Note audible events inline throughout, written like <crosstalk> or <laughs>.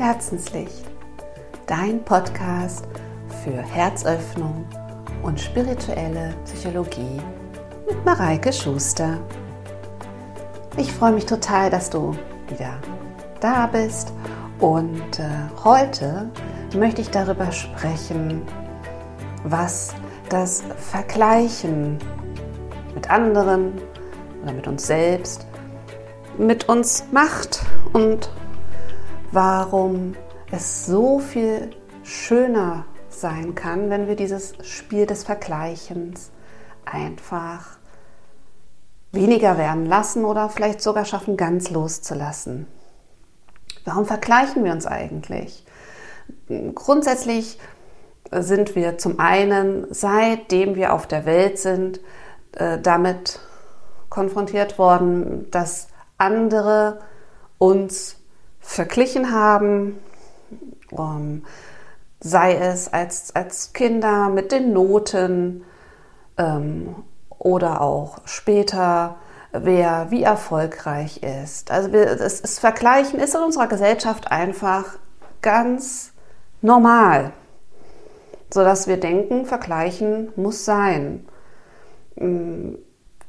Herzenslicht, dein Podcast für Herzöffnung und spirituelle Psychologie mit Mareike Schuster. Ich freue mich total, dass du wieder da bist und äh, heute möchte ich darüber sprechen, was das Vergleichen mit anderen oder mit uns selbst mit uns macht und warum es so viel schöner sein kann, wenn wir dieses Spiel des Vergleichens einfach weniger werden lassen oder vielleicht sogar schaffen, ganz loszulassen. Warum vergleichen wir uns eigentlich? Grundsätzlich sind wir zum einen, seitdem wir auf der Welt sind, äh, damit konfrontiert worden, dass andere uns verglichen haben, um, sei es als, als Kinder mit den Noten ähm, oder auch später, wer wie erfolgreich ist. Also wir, das, das Vergleichen ist in unserer Gesellschaft einfach ganz normal, sodass wir denken, Vergleichen muss sein. Mm,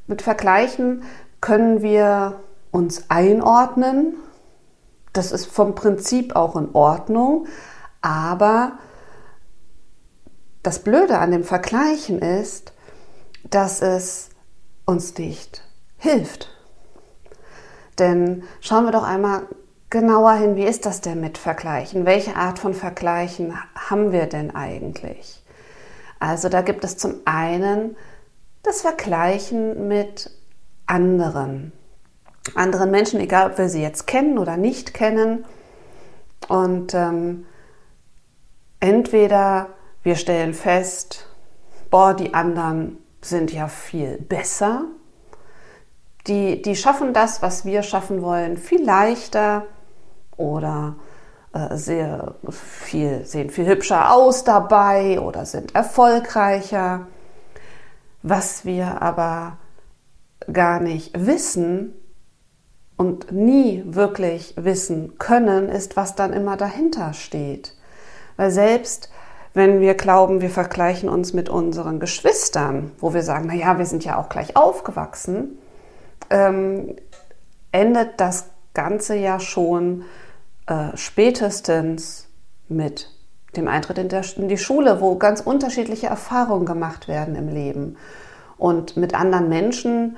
mit Vergleichen können wir uns einordnen. Das ist vom Prinzip auch in Ordnung. Aber das Blöde an dem Vergleichen ist, dass es uns nicht hilft. Denn schauen wir doch einmal genauer hin, wie ist das denn mit Vergleichen? Welche Art von Vergleichen haben wir denn eigentlich? Also da gibt es zum einen das Vergleichen mit anderen anderen Menschen, egal ob wir sie jetzt kennen oder nicht kennen. Und ähm, entweder wir stellen fest, boah, die anderen sind ja viel besser. Die, die schaffen das, was wir schaffen wollen, viel leichter oder äh, sehr viel, sehen viel hübscher aus dabei oder sind erfolgreicher. Was wir aber gar nicht wissen, und nie wirklich wissen können, ist, was dann immer dahinter steht. Weil selbst wenn wir glauben, wir vergleichen uns mit unseren Geschwistern, wo wir sagen, naja, wir sind ja auch gleich aufgewachsen, ähm, endet das Ganze ja schon äh, spätestens mit dem Eintritt in, der, in die Schule, wo ganz unterschiedliche Erfahrungen gemacht werden im Leben. Und mit anderen Menschen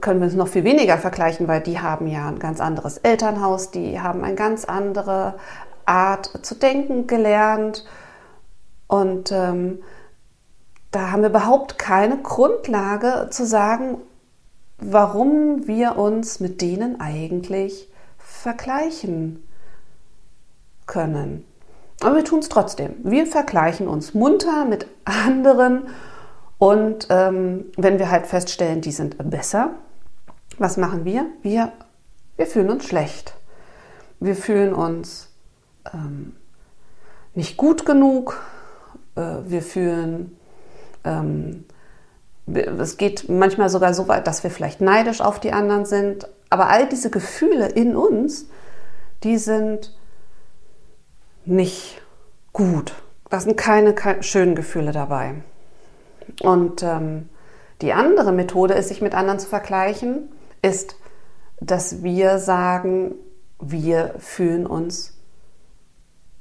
können wir es noch viel weniger vergleichen, weil die haben ja ein ganz anderes Elternhaus, die haben eine ganz andere Art zu denken gelernt und ähm, da haben wir überhaupt keine Grundlage zu sagen, warum wir uns mit denen eigentlich vergleichen können. Aber wir tun es trotzdem. Wir vergleichen uns munter mit anderen und ähm, wenn wir halt feststellen, die sind besser, was machen wir? Wir, wir fühlen uns schlecht. Wir fühlen uns ähm, nicht gut genug. Äh, wir fühlen, ähm, es geht manchmal sogar so weit, dass wir vielleicht neidisch auf die anderen sind. Aber all diese Gefühle in uns, die sind nicht gut. Da sind keine, keine schönen Gefühle dabei. Und ähm, die andere Methode ist, sich mit anderen zu vergleichen, ist, dass wir sagen, wir fühlen uns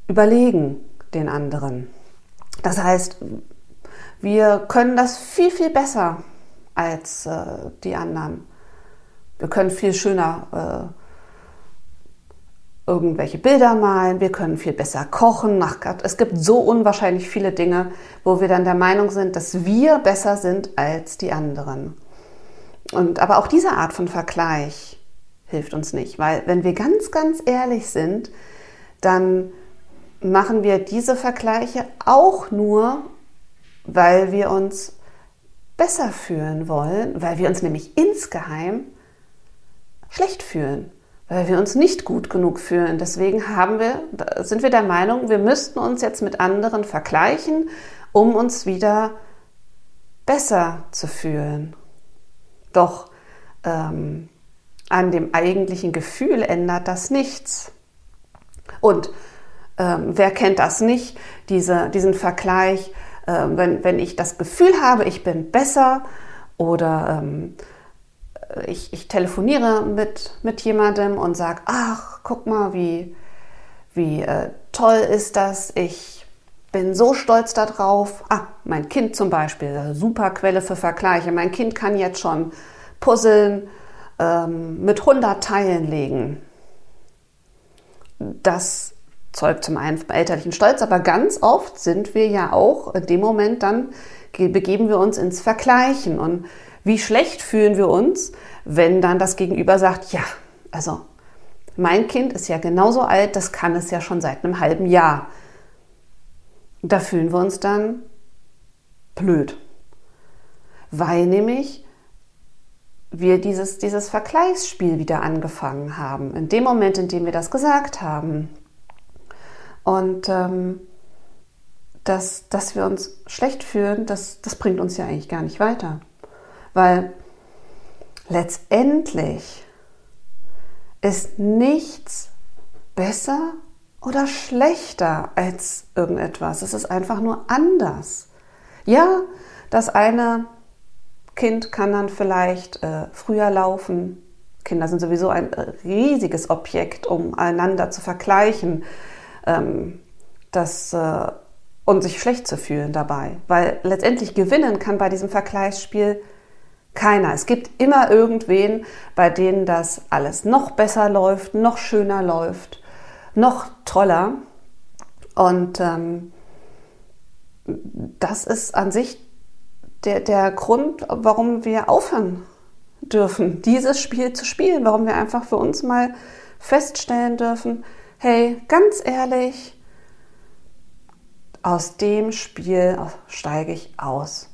überlegen den anderen. Das heißt, wir können das viel, viel besser als äh, die anderen. Wir können viel schöner äh, irgendwelche Bilder malen, wir können viel besser kochen. Ach Gott, es gibt so unwahrscheinlich viele Dinge, wo wir dann der Meinung sind, dass wir besser sind als die anderen. Und aber auch diese Art von Vergleich hilft uns nicht, weil wenn wir ganz, ganz ehrlich sind, dann machen wir diese Vergleiche auch nur, weil wir uns besser fühlen wollen, weil wir uns nämlich insgeheim schlecht fühlen weil wir uns nicht gut genug fühlen. Deswegen haben wir, sind wir der Meinung, wir müssten uns jetzt mit anderen vergleichen, um uns wieder besser zu fühlen. Doch ähm, an dem eigentlichen Gefühl ändert das nichts. Und ähm, wer kennt das nicht, diese, diesen Vergleich, äh, wenn, wenn ich das Gefühl habe, ich bin besser oder ähm, ich, ich telefoniere mit, mit jemandem und sage, ach, guck mal, wie, wie äh, toll ist das, ich bin so stolz darauf. Ah, mein Kind zum Beispiel, super Quelle für Vergleiche. Mein Kind kann jetzt schon Puzzeln ähm, mit 100 Teilen legen. Das zeugt zum einen elterlichen Stolz, aber ganz oft sind wir ja auch in dem Moment dann, begeben wir uns ins Vergleichen. Und wie schlecht fühlen wir uns, wenn dann das Gegenüber sagt, ja, also mein Kind ist ja genauso alt, das kann es ja schon seit einem halben Jahr. Da fühlen wir uns dann blöd, weil nämlich wir dieses, dieses Vergleichsspiel wieder angefangen haben, in dem Moment, in dem wir das gesagt haben. Und ähm, dass, dass wir uns schlecht fühlen, das, das bringt uns ja eigentlich gar nicht weiter. Weil letztendlich ist nichts besser oder schlechter als irgendetwas. Es ist einfach nur anders. Ja, das eine Kind kann dann vielleicht äh, früher laufen. Kinder sind sowieso ein riesiges Objekt, um einander zu vergleichen ähm, das, äh, und sich schlecht zu fühlen dabei. Weil letztendlich gewinnen kann bei diesem Vergleichsspiel keiner. Es gibt immer irgendwen, bei denen das alles noch besser läuft, noch schöner läuft, noch toller. Und ähm, das ist an sich der, der Grund, warum wir aufhören dürfen, dieses Spiel zu spielen, warum wir einfach für uns mal feststellen dürfen, hey, ganz ehrlich, aus dem Spiel steige ich aus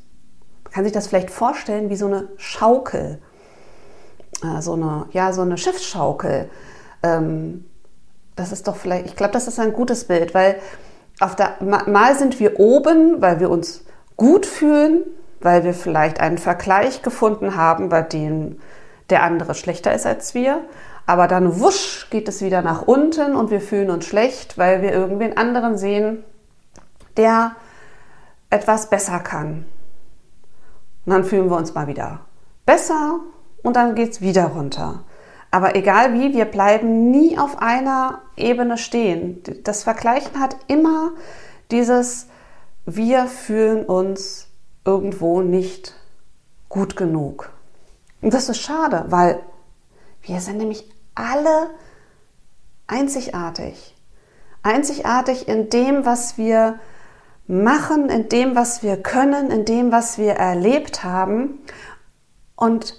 kann sich das vielleicht vorstellen wie so eine Schaukel, äh, so eine, ja, so eine Schiffsschaukel. Ähm, das ist doch vielleicht, ich glaube, das ist ein gutes Bild, weil auf der, mal sind wir oben, weil wir uns gut fühlen, weil wir vielleicht einen Vergleich gefunden haben, bei dem der andere schlechter ist als wir. Aber dann wusch geht es wieder nach unten und wir fühlen uns schlecht, weil wir irgendwen anderen sehen, der etwas besser kann. Und dann fühlen wir uns mal wieder besser und dann geht es wieder runter. Aber egal wie, wir bleiben nie auf einer Ebene stehen. Das Vergleichen hat immer dieses, wir fühlen uns irgendwo nicht gut genug. Und das ist schade, weil wir sind nämlich alle einzigartig. Einzigartig in dem, was wir machen in dem, was wir können, in dem, was wir erlebt haben. Und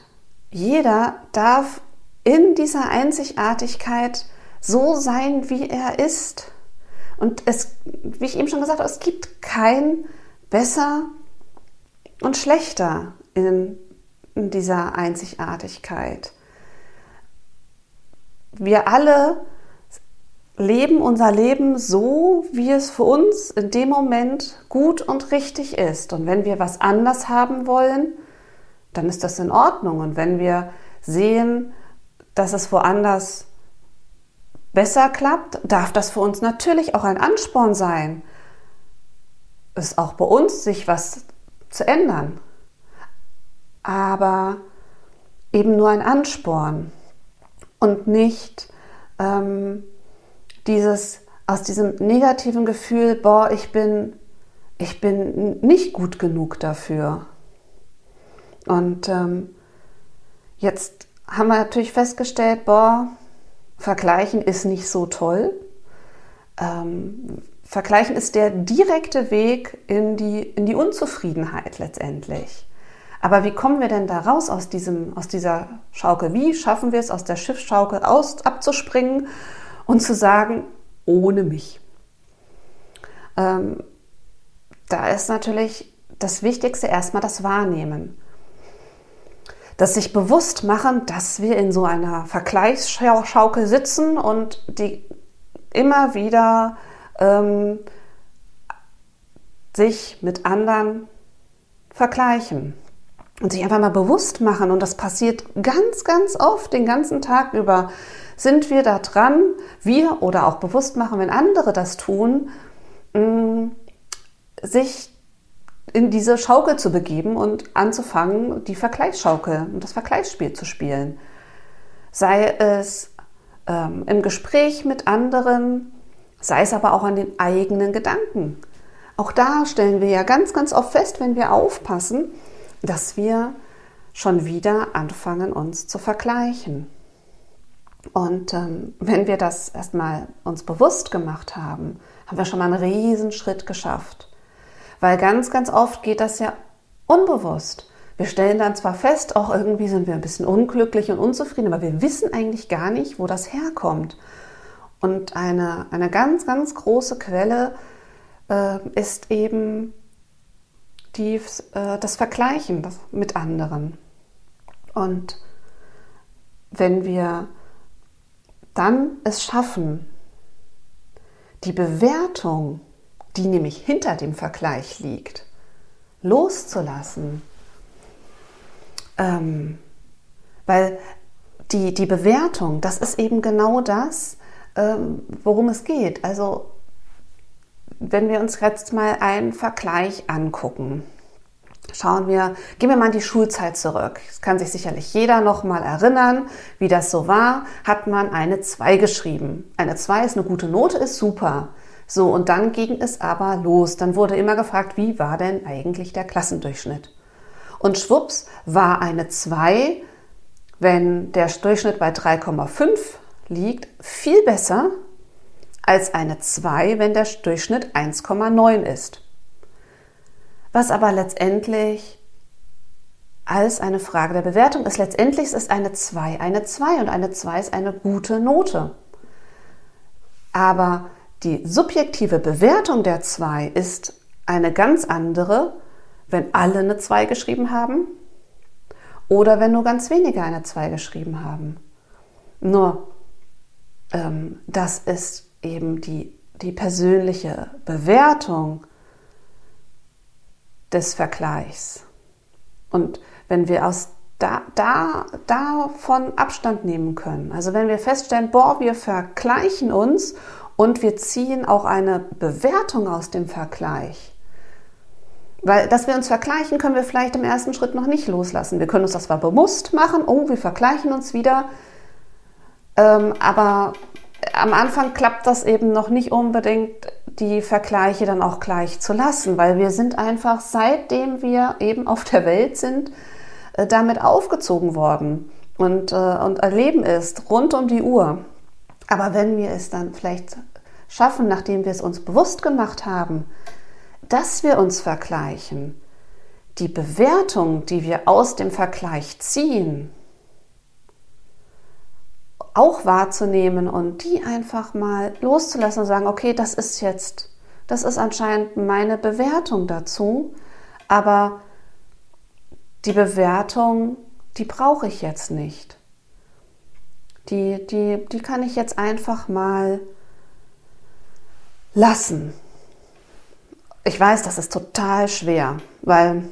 jeder darf in dieser Einzigartigkeit so sein, wie er ist. Und es, wie ich eben schon gesagt habe, es gibt kein besser und schlechter in, in dieser Einzigartigkeit. Wir alle leben unser Leben so, wie es für uns in dem Moment gut und richtig ist. Und wenn wir was anders haben wollen, dann ist das in Ordnung. Und wenn wir sehen, dass es woanders besser klappt, darf das für uns natürlich auch ein Ansporn sein, es auch bei uns sich was zu ändern. Aber eben nur ein Ansporn und nicht ähm, dieses aus diesem negativen Gefühl, boah, ich bin, ich bin nicht gut genug dafür. Und ähm, jetzt haben wir natürlich festgestellt, boah, Vergleichen ist nicht so toll. Ähm, Vergleichen ist der direkte Weg in die, in die Unzufriedenheit letztendlich. Aber wie kommen wir denn da raus aus, diesem, aus dieser Schaukel? Wie schaffen wir es, aus der Schiffsschaukel aus, abzuspringen und zu sagen, ohne mich. Ähm, da ist natürlich das Wichtigste erstmal das Wahrnehmen. Das sich bewusst machen, dass wir in so einer Vergleichsschaukel sitzen und die immer wieder ähm, sich mit anderen vergleichen und sich einfach mal bewusst machen. Und das passiert ganz, ganz oft den ganzen Tag über, sind wir da dran, wir oder auch bewusst machen, wenn andere das tun, mm, sich in diese Schaukel zu begeben und anzufangen, die Vergleichsschaukel und das Vergleichsspiel zu spielen. Sei es ähm, im Gespräch mit anderen, sei es aber auch an den eigenen Gedanken. Auch da stellen wir ja ganz, ganz oft fest, wenn wir aufpassen, dass wir schon wieder anfangen, uns zu vergleichen. Und ähm, wenn wir das erstmal uns bewusst gemacht haben, haben wir schon mal einen Riesenschritt geschafft. Weil ganz, ganz oft geht das ja unbewusst. Wir stellen dann zwar fest, auch irgendwie sind wir ein bisschen unglücklich und unzufrieden, aber wir wissen eigentlich gar nicht, wo das herkommt. Und eine, eine ganz, ganz große Quelle äh, ist eben die, äh, das Vergleichen mit anderen. Und wenn wir dann es schaffen, die Bewertung die nämlich hinter dem Vergleich liegt, loszulassen. Ähm, weil die, die Bewertung, das ist eben genau das, ähm, worum es geht. Also wenn wir uns jetzt mal einen Vergleich angucken, schauen wir, gehen wir mal in die Schulzeit zurück. Es kann sich sicherlich jeder noch mal erinnern, wie das so war. Hat man eine 2 geschrieben. Eine 2 ist eine gute Note, ist super. So, und dann ging es aber los. Dann wurde immer gefragt, wie war denn eigentlich der Klassendurchschnitt? Und schwupps war eine 2, wenn der Durchschnitt bei 3,5 liegt, viel besser als eine 2, wenn der Durchschnitt 1,9 ist. Was aber letztendlich als eine Frage der Bewertung ist. Letztendlich ist eine 2 eine 2 und eine 2 ist eine gute Note. Aber die subjektive Bewertung der 2 ist eine ganz andere, wenn alle eine 2 geschrieben haben oder wenn nur ganz wenige eine 2 geschrieben haben. Nur, ähm, das ist eben die, die persönliche Bewertung des Vergleichs. Und wenn wir aus da, da, davon Abstand nehmen können, also wenn wir feststellen, boah, wir vergleichen uns und wir ziehen auch eine Bewertung aus dem Vergleich. Weil, dass wir uns vergleichen, können wir vielleicht im ersten Schritt noch nicht loslassen. Wir können uns das zwar bewusst machen, oh, wir vergleichen uns wieder, ähm, aber am Anfang klappt das eben noch nicht unbedingt, die Vergleiche dann auch gleich zu lassen, weil wir sind einfach, seitdem wir eben auf der Welt sind, äh, damit aufgezogen worden und, äh, und erleben ist rund um die Uhr. Aber wenn wir es dann vielleicht schaffen, nachdem wir es uns bewusst gemacht haben, dass wir uns vergleichen, die Bewertung, die wir aus dem Vergleich ziehen, auch wahrzunehmen und die einfach mal loszulassen und sagen, okay, das ist jetzt, das ist anscheinend meine Bewertung dazu, aber die Bewertung, die brauche ich jetzt nicht die, die, die kann ich jetzt einfach mal lassen. Ich weiß, das ist total schwer, weil,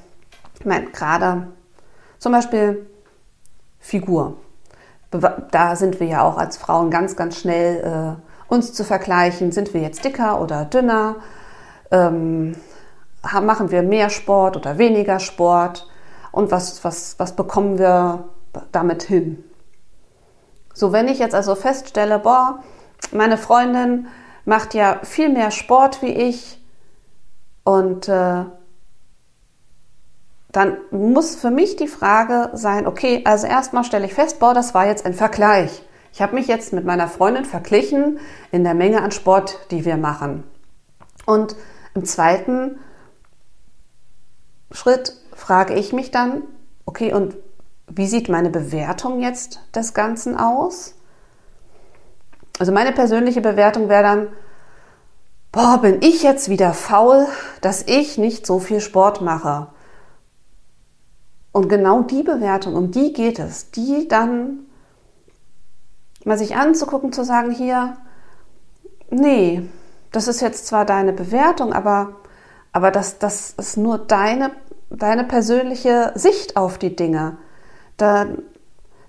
ich meine, gerade zum Beispiel Figur. Da sind wir ja auch als Frauen ganz, ganz schnell äh, uns zu vergleichen. Sind wir jetzt dicker oder dünner? Ähm, machen wir mehr Sport oder weniger Sport? Und was, was, was bekommen wir damit hin? So, wenn ich jetzt also feststelle, boah, meine Freundin macht ja viel mehr Sport wie ich und äh, dann muss für mich die Frage sein, okay, also erstmal stelle ich fest, boah, das war jetzt ein Vergleich. Ich habe mich jetzt mit meiner Freundin verglichen in der Menge an Sport, die wir machen. Und im zweiten Schritt frage ich mich dann, okay, und wie sieht meine Bewertung jetzt des Ganzen aus? Also meine persönliche Bewertung wäre dann, boah, bin ich jetzt wieder faul, dass ich nicht so viel Sport mache. Und genau die Bewertung, um die geht es, die dann mal sich anzugucken, zu sagen, hier, nee, das ist jetzt zwar deine Bewertung, aber, aber das, das ist nur deine, deine persönliche Sicht auf die Dinge da,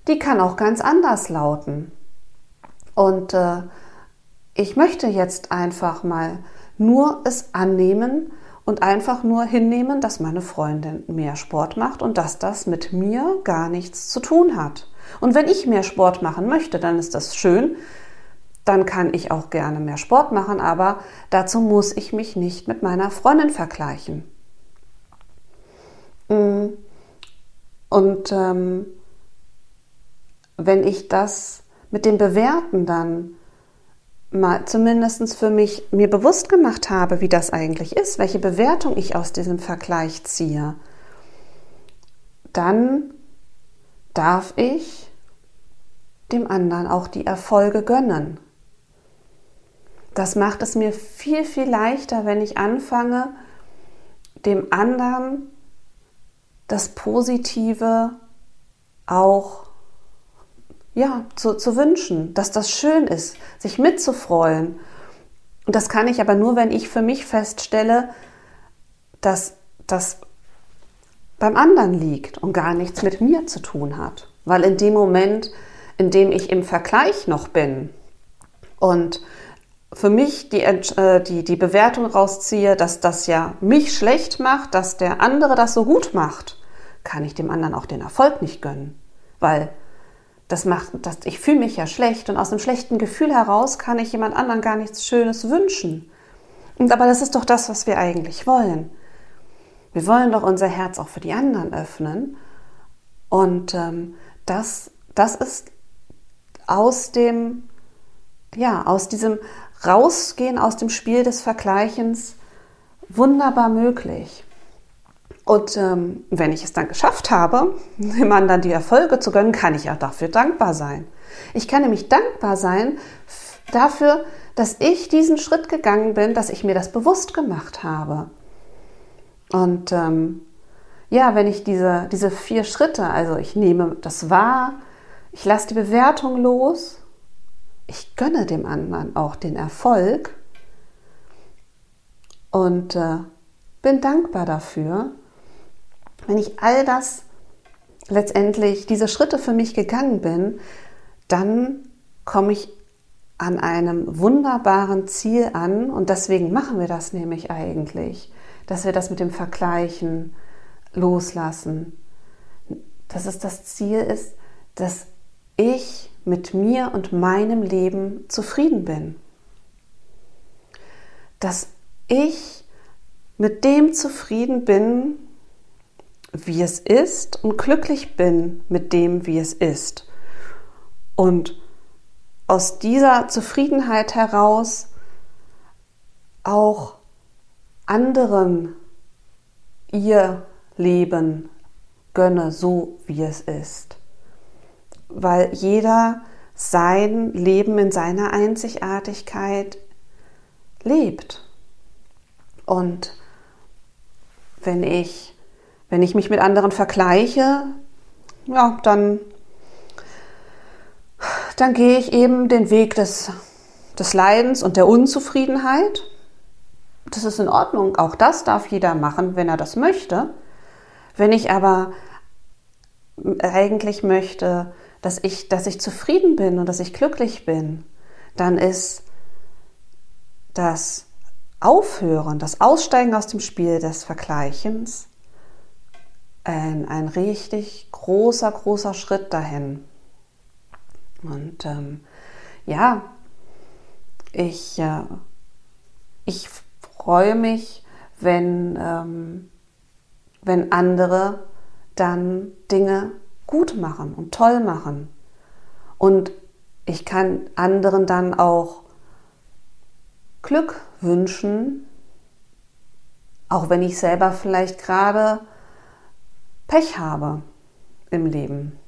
die kann auch ganz anders lauten. Und äh, ich möchte jetzt einfach mal nur es annehmen und einfach nur hinnehmen, dass meine Freundin mehr Sport macht und dass das mit mir gar nichts zu tun hat. Und wenn ich mehr Sport machen möchte, dann ist das schön. Dann kann ich auch gerne mehr Sport machen, aber dazu muss ich mich nicht mit meiner Freundin vergleichen. Mm. Und ähm, wenn ich das mit dem Bewerten dann mal zumindest für mich mir bewusst gemacht habe, wie das eigentlich ist, welche Bewertung ich aus diesem Vergleich ziehe, dann darf ich dem anderen auch die Erfolge gönnen. Das macht es mir viel, viel leichter, wenn ich anfange, dem anderen das Positive auch ja, zu, zu wünschen, dass das schön ist, sich mitzufreuen. Und das kann ich aber nur, wenn ich für mich feststelle, dass das beim anderen liegt und gar nichts mit mir zu tun hat. Weil in dem Moment, in dem ich im Vergleich noch bin und für mich die, äh, die, die Bewertung rausziehe, dass das ja mich schlecht macht, dass der andere das so gut macht, kann ich dem anderen auch den Erfolg nicht gönnen. Weil das macht, das, ich fühle mich ja schlecht und aus einem schlechten Gefühl heraus kann ich jemand anderen gar nichts Schönes wünschen. Und aber das ist doch das, was wir eigentlich wollen. Wir wollen doch unser Herz auch für die anderen öffnen. Und ähm, das, das ist aus dem, ja, aus diesem Rausgehen aus dem Spiel des Vergleichens wunderbar möglich. Und ähm, wenn ich es dann geschafft habe, <laughs> dem anderen die Erfolge zu gönnen, kann ich auch dafür dankbar sein. Ich kann nämlich dankbar sein dafür, dass ich diesen Schritt gegangen bin, dass ich mir das bewusst gemacht habe. Und ähm, ja, wenn ich diese, diese vier Schritte, also ich nehme das wahr, ich lasse die Bewertung los, ich gönne dem anderen auch den Erfolg und äh, bin dankbar dafür, wenn ich all das letztendlich, diese Schritte für mich gegangen bin, dann komme ich an einem wunderbaren Ziel an und deswegen machen wir das nämlich eigentlich, dass wir das mit dem Vergleichen loslassen. Dass es das Ziel ist, dass ich mit mir und meinem Leben zufrieden bin. Dass ich mit dem zufrieden bin, wie es ist und glücklich bin mit dem, wie es ist. Und aus dieser Zufriedenheit heraus auch anderen ihr Leben gönne, so wie es ist. Weil jeder sein Leben in seiner Einzigartigkeit lebt. Und wenn ich wenn ich mich mit anderen vergleiche, ja, dann, dann gehe ich eben den Weg des, des Leidens und der Unzufriedenheit. Das ist in Ordnung. Auch das darf jeder machen, wenn er das möchte. Wenn ich aber eigentlich möchte, dass ich, dass ich zufrieden bin und dass ich glücklich bin, dann ist das Aufhören, das Aussteigen aus dem Spiel des Vergleichens ein, ein richtig großer, großer Schritt dahin. Und ähm, ja, ich, äh, ich freue mich, wenn, ähm, wenn andere dann Dinge gut machen und toll machen. Und ich kann anderen dann auch Glück wünschen, auch wenn ich selber vielleicht gerade Pech habe im Leben.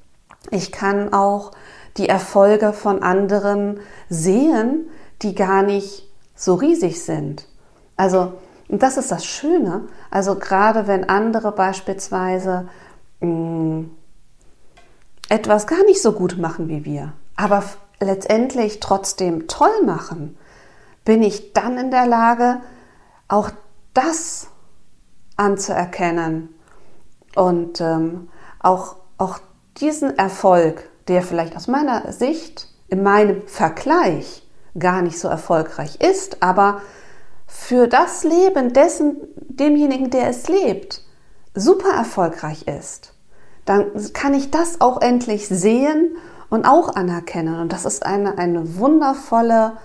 Ich kann auch die Erfolge von anderen sehen, die gar nicht so riesig sind. Also, und das ist das Schöne. Also gerade wenn andere beispielsweise mh, mm, etwas gar nicht so gut machen wie wir, aber letztendlich trotzdem toll machen, bin ich dann in der Lage, auch das anzuerkennen und ähm, auch, auch diesen Erfolg, der vielleicht aus meiner Sicht in meinem Vergleich gar nicht so erfolgreich ist, aber für das Leben dessen, demjenigen, der es lebt, super erfolgreich ist, dann kann ich das auch endlich sehen und auch anerkennen. Und das ist eine, eine wundervolle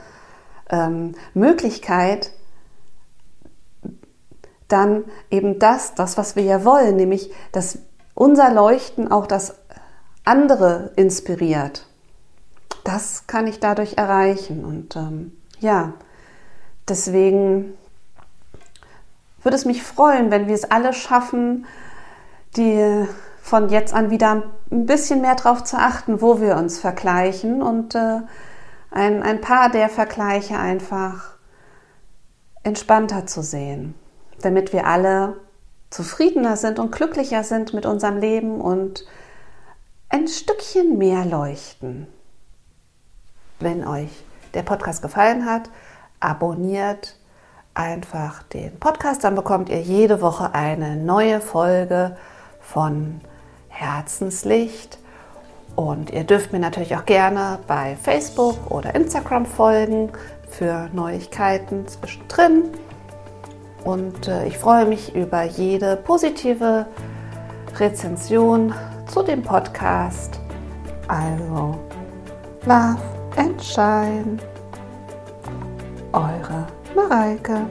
ähm, Möglichkeit, dann eben das, das, was wir ja wollen, nämlich, dass unser Leuchten auch das andere inspiriert. Das kann ich dadurch erreichen. Und ähm, ja, deswegen würde es mich freuen, wenn wir es alle schaffen, die von jetzt an wieder ein bisschen mehr darauf zu achten, wo wir uns vergleichen und äh, ein, ein paar der Vergleiche einfach entspannter zu sehen, damit wir alle zufriedener sind und glücklicher sind mit unserem Leben und ein Stückchen mehr leuchten. Wenn euch der Podcast gefallen hat, abonniert einfach den Podcast, dann bekommt ihr jede Woche eine neue Folge von Herzenslicht. Und ihr dürft mir natürlich auch gerne bei Facebook oder Instagram folgen für Neuigkeiten zwischendrin. Und äh, ich freue mich über jede positive Rezension zu dem Podcast. Also, Love and Shine. Eure Mareike.